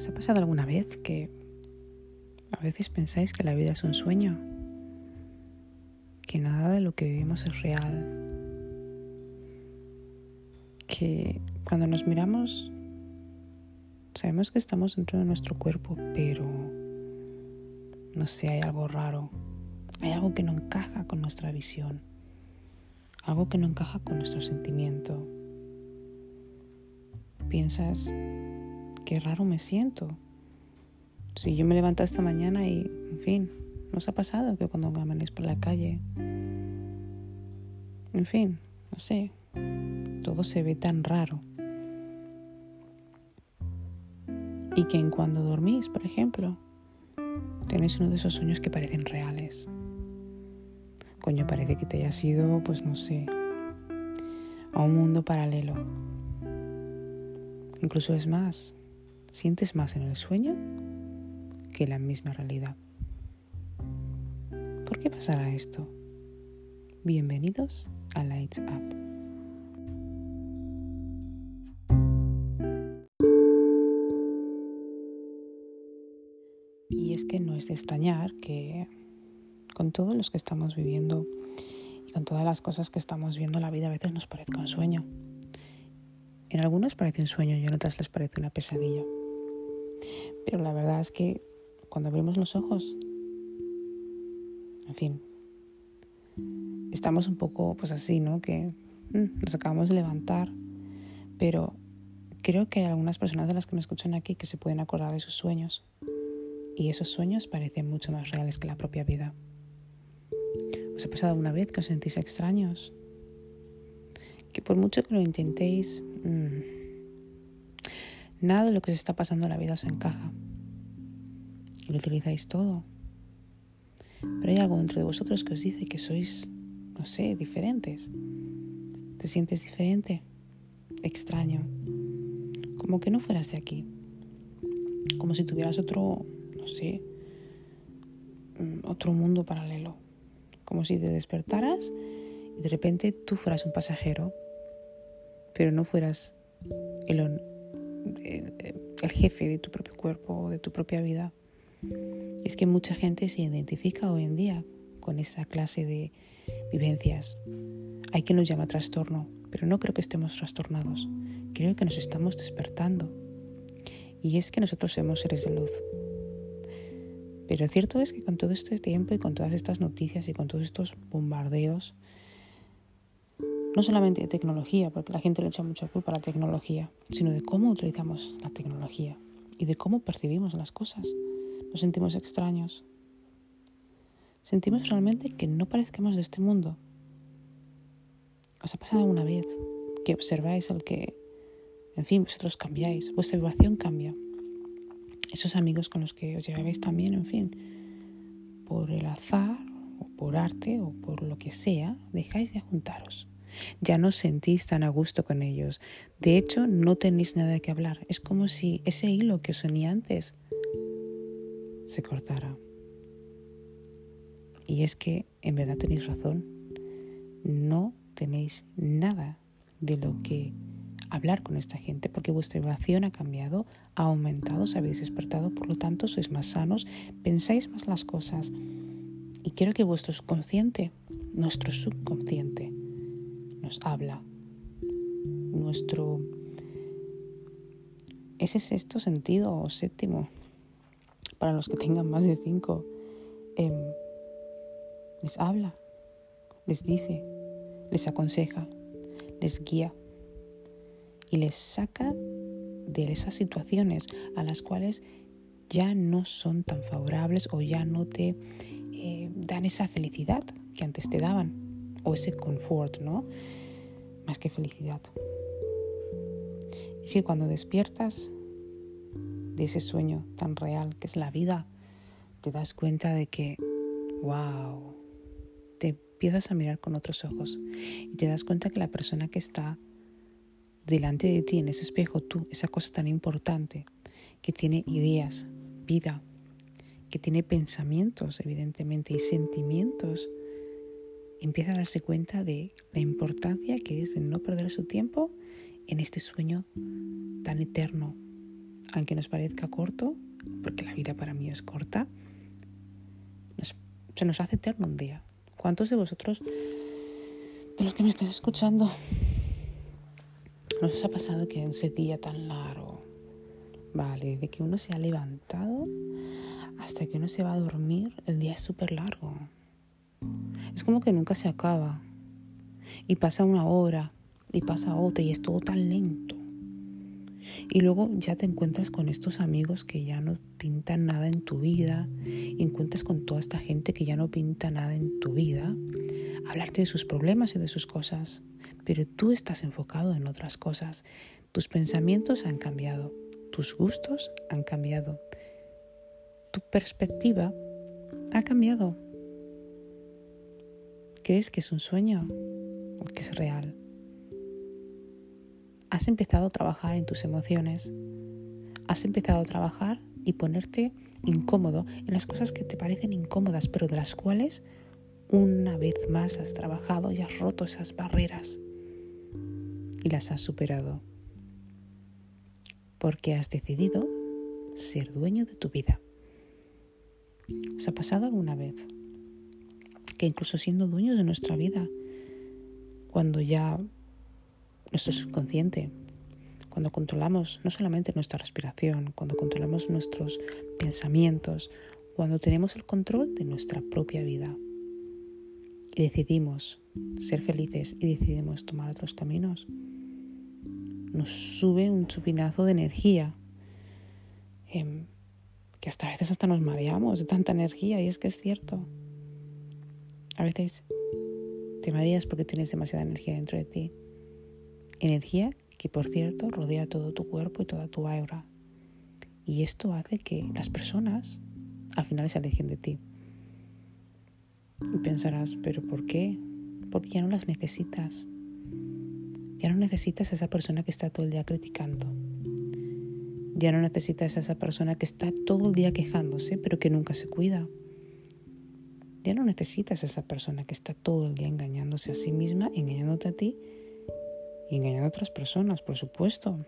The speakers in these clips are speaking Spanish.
¿Os ha pasado alguna vez que a veces pensáis que la vida es un sueño? Que nada de lo que vivimos es real. Que cuando nos miramos sabemos que estamos dentro de nuestro cuerpo, pero no sé, hay algo raro. Hay algo que no encaja con nuestra visión. Algo que no encaja con nuestro sentimiento. Piensas, qué raro me siento. Si yo me levanto esta mañana y, en fin, nos ha pasado que cuando amanezco por la calle, en fin, no sé, todo se ve tan raro. Y que en cuando dormís, por ejemplo, tenéis uno de esos sueños que parecen reales. Coño, parece que te hayas ido, pues no sé, a un mundo paralelo. Incluso es más, sientes más en el sueño que la misma realidad. ¿Por qué pasará esto? Bienvenidos a Lights Up. Y es que no es de extrañar que con todos los que estamos viviendo y con todas las cosas que estamos viendo, la vida a veces nos parezca un sueño. En algunos parece un sueño y en otras les parece una pesadilla. Pero la verdad es que cuando abrimos los ojos, en fin, estamos un poco pues así, ¿no? Que mm, nos acabamos de levantar, pero creo que hay algunas personas de las que me escuchan aquí que se pueden acordar de sus sueños. Y esos sueños parecen mucho más reales que la propia vida. ¿Os ha pasado alguna vez que os sentís extraños? Que por mucho que lo intentéis, mmm, nada de lo que se está pasando en la vida os encaja lo utilizáis todo. Pero hay algo dentro de vosotros que os dice que sois, no sé, diferentes. ¿Te sientes diferente? Extraño. Como que no fueras de aquí. Como si tuvieras otro, no sé, mm, otro mundo paralelo. Como si te despertaras y de repente tú fueras un pasajero, pero no fueras el, el jefe de tu propio cuerpo o de tu propia vida. Es que mucha gente se identifica hoy en día con esa clase de vivencias. Hay quien nos llama trastorno, pero no creo que estemos trastornados. Creo que nos estamos despertando. Y es que nosotros somos seres de luz. Pero cierto es que con todo este tiempo y con todas estas noticias y con todos estos bombardeos, no solamente de tecnología, porque la gente le echa mucha culpa a la tecnología, sino de cómo utilizamos la tecnología y de cómo percibimos las cosas. Nos sentimos extraños. Sentimos realmente que no parezcamos de este mundo. ¿Os ha pasado alguna vez que observáis el que, en fin, vosotros cambiáis, vuestra vibración cambia? Esos amigos con los que os lleváis también, en fin, por el azar o por arte o por lo que sea, dejáis de juntaros. Ya no sentís tan a gusto con ellos. De hecho, no tenéis nada qué hablar. Es como si ese hilo que os unía antes se cortara. Y es que en verdad tenéis razón, no tenéis nada de lo que hablar con esta gente porque vuestra vibración ha cambiado, ha aumentado, os habéis despertado, por lo tanto sois más sanos, pensáis más las cosas. Y quiero que vuestro subconsciente, nuestro subconsciente, nos habla. Nuestro... Ese sexto sentido o séptimo para los que tengan más de cinco, em, les habla, les dice, les aconseja, les guía y les saca de esas situaciones a las cuales ya no son tan favorables o ya no te eh, dan esa felicidad que antes te daban o ese confort, ¿no? Más que felicidad. Y si cuando despiertas de ese sueño tan real que es la vida, te das cuenta de que, wow, te empiezas a mirar con otros ojos y te das cuenta que la persona que está delante de ti en ese espejo, tú, esa cosa tan importante, que tiene ideas, vida, que tiene pensamientos, evidentemente, y sentimientos, empieza a darse cuenta de la importancia que es de no perder su tiempo en este sueño tan eterno, aunque nos parezca corto, porque la vida para mí es corta, se nos hace eterno un día. ¿Cuántos de vosotros, de los que me estáis escuchando, nos os ha pasado que en ese día tan largo, vale, de que uno se ha levantado hasta que uno se va a dormir, el día es súper largo. Es como que nunca se acaba. Y pasa una hora, y pasa otra, y es todo tan lento. Y luego ya te encuentras con estos amigos que ya no pintan nada en tu vida, y encuentras con toda esta gente que ya no pinta nada en tu vida, hablarte de sus problemas y de sus cosas, pero tú estás enfocado en otras cosas. Tus pensamientos han cambiado, tus gustos han cambiado, tu perspectiva ha cambiado. ¿Crees que es un sueño o que es real? Has empezado a trabajar en tus emociones. Has empezado a trabajar y ponerte incómodo en las cosas que te parecen incómodas, pero de las cuales una vez más has trabajado y has roto esas barreras y las has superado. Porque has decidido ser dueño de tu vida. ¿Os ha pasado alguna vez que incluso siendo dueños de nuestra vida, cuando ya nuestro subconsciente, cuando controlamos no solamente nuestra respiración, cuando controlamos nuestros pensamientos, cuando tenemos el control de nuestra propia vida y decidimos ser felices y decidimos tomar otros caminos, nos sube un chupinazo de energía. Em, que hasta a veces hasta nos mareamos de tanta energía y es que es cierto. A veces te mareas porque tienes demasiada energía dentro de ti. Energía que, por cierto, rodea todo tu cuerpo y toda tu aura. Y esto hace que las personas al final se alejen de ti. Y pensarás, ¿pero por qué? Porque ya no las necesitas. Ya no necesitas a esa persona que está todo el día criticando. Ya no necesitas a esa persona que está todo el día quejándose, pero que nunca se cuida. Ya no necesitas a esa persona que está todo el día engañándose a sí misma, engañándote a ti y engañando a otras personas, por supuesto.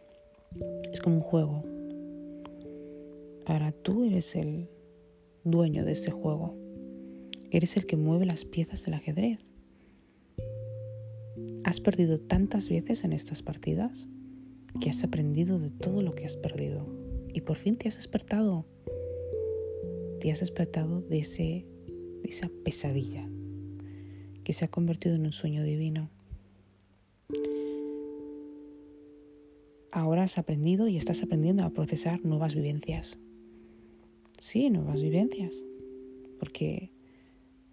Es como un juego. Ahora tú eres el dueño de ese juego. Eres el que mueve las piezas del ajedrez. Has perdido tantas veces en estas partidas que has aprendido de todo lo que has perdido y por fin te has despertado. Te has despertado de, ese, esa pesadilla que se ha convertido en un sueño divino. ahora has aprendido y estás aprendiendo a procesar nuevas vivencias. Sí, nuevas vivencias. Porque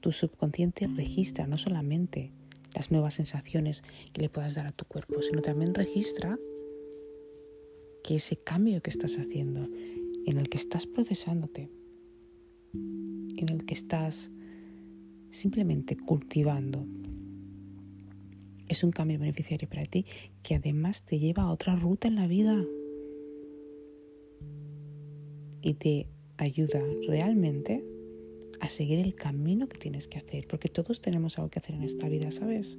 tu subconsciente registra no solamente las nuevas sensaciones que le puedas dar a tu cuerpo, sino también registra que ese cambio que estás haciendo, en el que estás procesándote, en el que estás simplemente cultivando es un cambio beneficiario para ti que además te lleva a otra ruta en la vida y te ayuda realmente a seguir el camino que tienes que hacer, porque todos tenemos algo que hacer en esta vida, ¿sabes?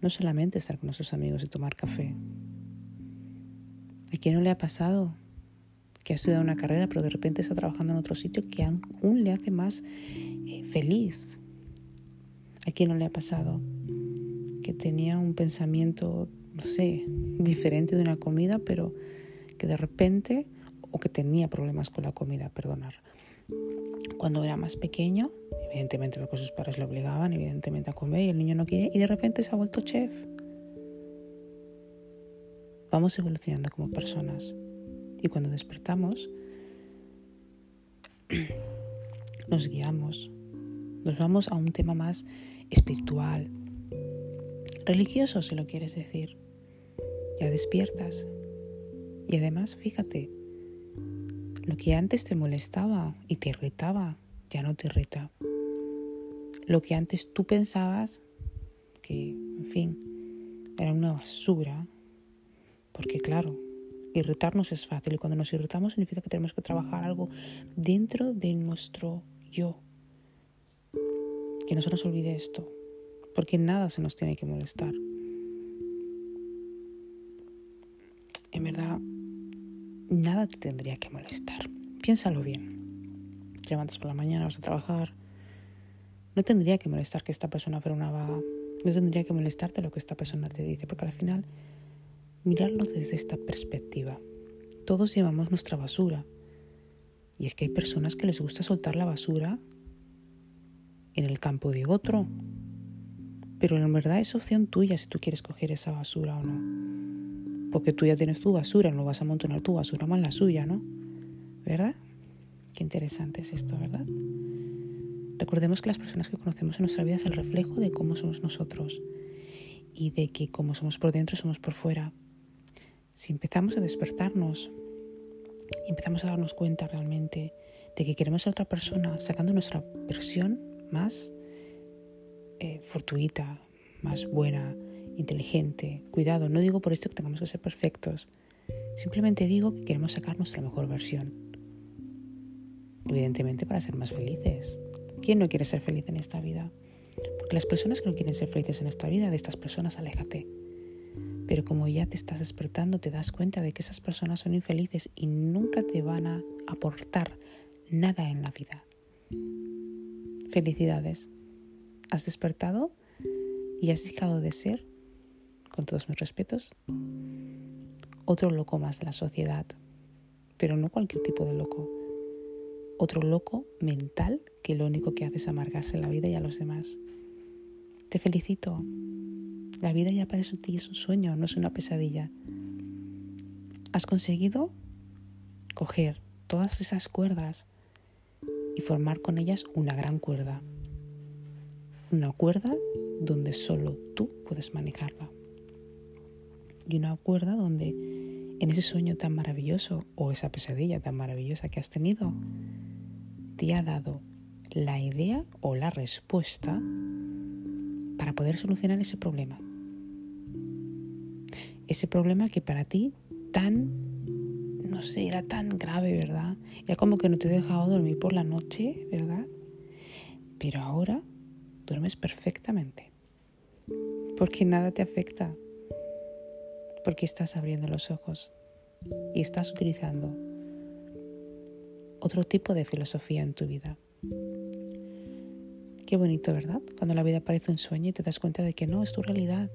No solamente estar con nuestros amigos y tomar café. ¿A quién no le ha pasado que ha estudiado una carrera pero de repente está trabajando en otro sitio que aún le hace más eh, feliz? ¿A quién no le ha pasado que tenía un pensamiento, no sé, diferente de una comida, pero que de repente, o que tenía problemas con la comida, perdonar. Cuando era más pequeño, evidentemente porque sus padres le obligaban, evidentemente, a comer y el niño no quiere, y de repente se ha vuelto chef. Vamos evolucionando como personas. Y cuando despertamos, nos guiamos, nos vamos a un tema más espiritual, religioso si lo quieres decir. Ya despiertas. Y además, fíjate, lo que antes te molestaba y te irritaba, ya no te irrita. Lo que antes tú pensabas que, en fin, era una basura, porque claro, irritarnos es fácil y cuando nos irritamos significa que tenemos que trabajar algo dentro de nuestro yo. Que no se nos olvide esto porque nada se nos tiene que molestar. En verdad, nada te tendría que molestar. Piénsalo bien. Te levantas por la mañana, vas a trabajar. No tendría que molestar que esta persona fuera una vaga. No tendría que molestarte lo que esta persona te dice, porque al final, mirarlo desde esta perspectiva. Todos llevamos nuestra basura. Y es que hay personas que les gusta soltar la basura en el campo de otro. Pero en verdad es opción tuya si tú quieres coger esa basura o no. Porque tú ya tienes tu basura, no vas a amontonar tu basura más la suya, ¿no? ¿Verdad? Qué interesante es esto, ¿verdad? Recordemos que las personas que conocemos en nuestra vida es el reflejo de cómo somos nosotros y de que como somos por dentro somos por fuera. Si empezamos a despertarnos y empezamos a darnos cuenta realmente de que queremos ser otra persona, sacando nuestra versión más eh, fortuita, más buena, inteligente, cuidado, no digo por esto que tengamos que ser perfectos, simplemente digo que queremos sacar nuestra mejor versión evidentemente para ser más felices. ¿Quién no quiere ser feliz en esta vida? Porque las personas que no quieren ser felices en esta vida, de estas personas aléjate. Pero como ya te estás despertando, te das cuenta de que esas personas son infelices y nunca te van a aportar nada en la vida. Felicidades. Has despertado y has dejado de ser, con todos mis respetos, otro loco más de la sociedad. Pero no cualquier tipo de loco otro loco mental que lo único que hace es amargarse la vida y a los demás. Te felicito. La vida ya para ti es un sueño, no es una pesadilla. Has conseguido coger todas esas cuerdas y formar con ellas una gran cuerda. Una cuerda donde solo tú puedes manejarla. Y una cuerda donde en ese sueño tan maravilloso o esa pesadilla tan maravillosa que has tenido, te ha dado la idea o la respuesta para poder solucionar ese problema. Ese problema que para ti tan, no sé, era tan grave, ¿verdad? Era como que no te he dejado dormir por la noche, ¿verdad? Pero ahora duermes perfectamente. Porque nada te afecta. Porque estás abriendo los ojos y estás utilizando otro tipo de filosofía en tu vida. Qué bonito, ¿verdad? Cuando la vida parece un sueño y te das cuenta de que no, es tu realidad.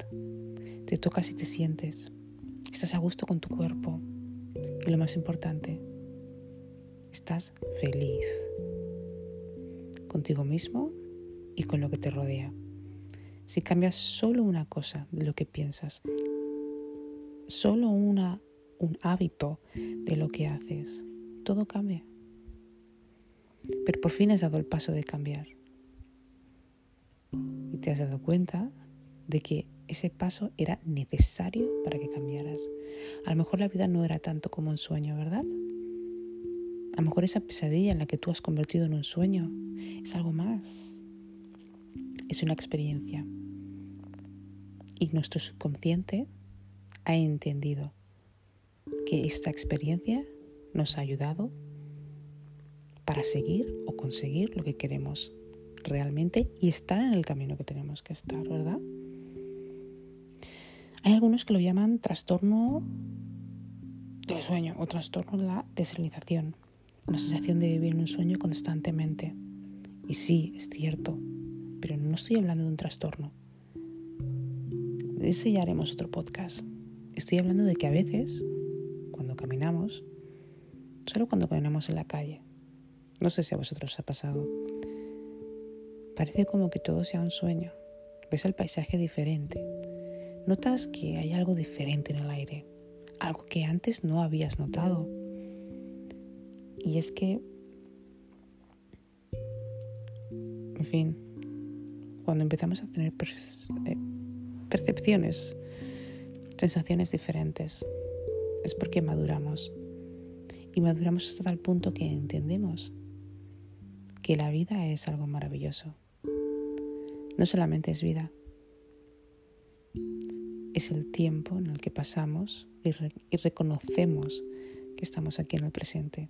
Te tocas y te sientes. Estás a gusto con tu cuerpo. Y lo más importante, estás feliz contigo mismo y con lo que te rodea. Si cambias solo una cosa de lo que piensas, solo una, un hábito de lo que haces, todo cambia pero por fin has dado el paso de cambiar. Y te has dado cuenta de que ese paso era necesario para que cambiaras. A lo mejor la vida no era tanto como un sueño, ¿verdad? A lo mejor esa pesadilla en la que tú has convertido en un sueño es algo más. Es una experiencia. Y nuestro subconsciente ha entendido que esta experiencia nos ha ayudado para seguir o conseguir lo que queremos realmente y estar en el camino que tenemos que estar, ¿verdad? Hay algunos que lo llaman trastorno del sueño o trastorno de la desernización, una sensación de vivir en un sueño constantemente. Y sí, es cierto, pero no estoy hablando de un trastorno. De ese ya haremos otro podcast. Estoy hablando de que a veces, cuando caminamos, solo cuando caminamos en la calle, no sé si a vosotros os ha pasado. Parece como que todo sea un sueño. Ves el paisaje diferente. Notas que hay algo diferente en el aire, algo que antes no habías notado. Y es que, en fin, cuando empezamos a tener eh, percepciones, sensaciones diferentes, es porque maduramos. Y maduramos hasta tal punto que entendemos que la vida es algo maravilloso. No solamente es vida, es el tiempo en el que pasamos y, reconocemos que estamos aquí en el presente.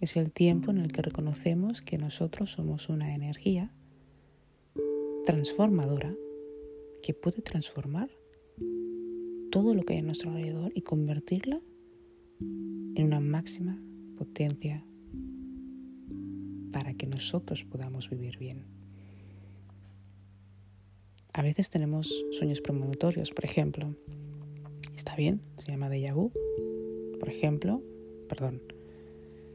Es el tiempo en el que reconocemos que nosotros somos una energía transformadora que puede transformar todo lo que hay a nuestro alrededor y convertirla en una máxima potencia para que nosotros podamos vivir bien. A veces tenemos sueños premonitorios, por ejemplo. Está bien, se llama déjà vu. Por ejemplo, perdón,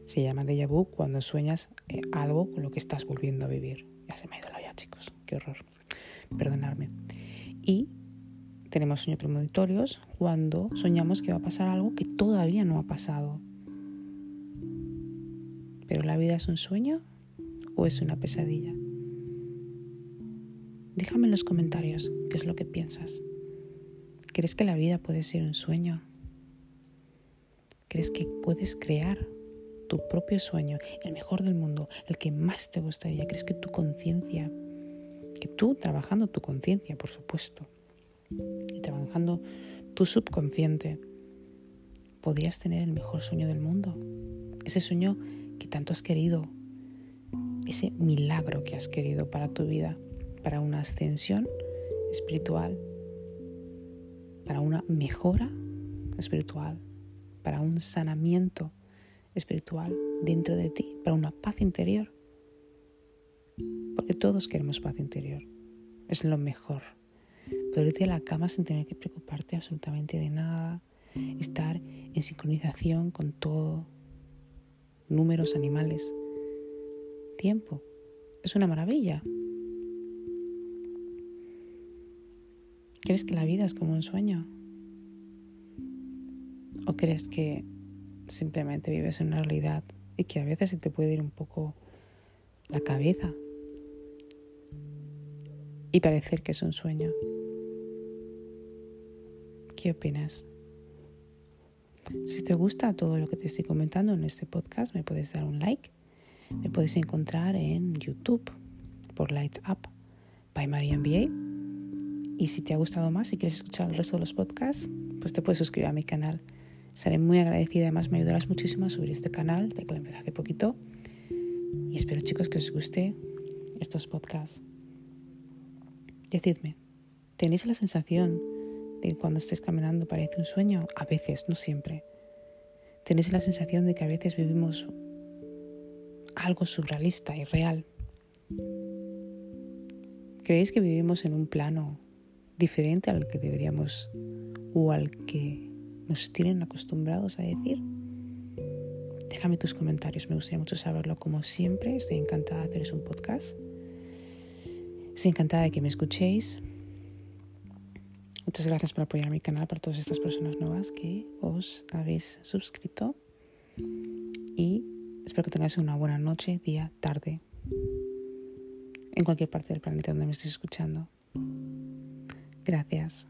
se llama déjà vu cuando sueñas eh, algo con lo que estás volviendo a vivir. Ya se me ha ido la olla, chicos. Qué horror. Perdonadme. Y tenemos sueños premonitorios cuando soñamos que va a pasar algo que todavía no ha pasado. ¿Pero la vida es un sueño o es una pesadilla? Déjame en los comentarios qué es lo que piensas. ¿Crees que la vida puede ser un sueño? ¿Crees que puedes crear tu propio sueño, el mejor del mundo, el que más te gustaría? ¿Crees que tu conciencia, que tú trabajando tu conciencia, por supuesto, y trabajando tu subconsciente, podrías tener el mejor sueño del mundo? Ese sueño que tanto has querido, ese milagro que has querido para tu vida, para una ascensión espiritual, para una mejora espiritual, para un sanamiento espiritual dentro de ti, para una paz interior. Porque todos queremos paz interior. Es lo mejor. Poder irte a la cama sin tener que preocuparte absolutamente de nada. Estar en sincronización con todo. Números, animales. Tiempo. Es una maravilla. ¿Crees que la vida es como un sueño? ¿O crees que simplemente vives en una realidad y que a veces se te puede ir un poco la cabeza y parecer que es un sueño? ¿Qué opinas? Si te gusta todo lo que te estoy comentando en este podcast, me puedes dar un like. Me puedes encontrar en YouTube por Lights Up by Maria MBA. Y si te ha gustado más y quieres escuchar el resto de los podcasts, pues te puedes suscribir a mi canal. Estaré muy agradecida, además me ayudarás muchísimo a subir este canal, de que lo empecé hace poquito. Y espero chicos que os guste estos podcasts. Decidme, ¿tenéis la sensación de que cuando estés caminando parece un sueño? A veces, no siempre. ¿Tenéis la sensación de que a veces vivimos algo surrealista y real? ¿Creéis que vivimos en un plano diferente al que deberíamos o al que nos tienen acostumbrados a decir? Déjame tus comentarios, me gustaría mucho saberlo. Como siempre, estoy encantada de haceros un podcast. Estoy encantada de que me escuchéis. Muchas gracias por apoyar mi canal, para todas estas personas nuevas que os habéis suscrito. Y espero que tengáis una buena noche, día, tarde, en cualquier parte del planeta donde me estéis escuchando. Gracias.